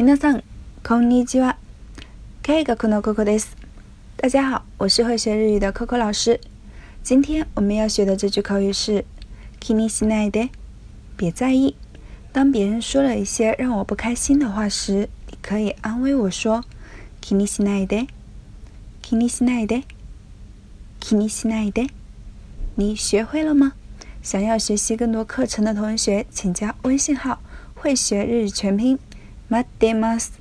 皆さん、こんにちは。K 学の Coco です。大家好，我是会学日语的 Coco 老师。今天我们要学的这句口语是“気にしないで”，别在意。当别人说了一些让我不开心的话时，你可以安慰我说“気にしないで”，気にしないで，気にしないで。你学会了吗？想要学习更多课程的同学，请加微信号“会学日语全拼”。 待ってます。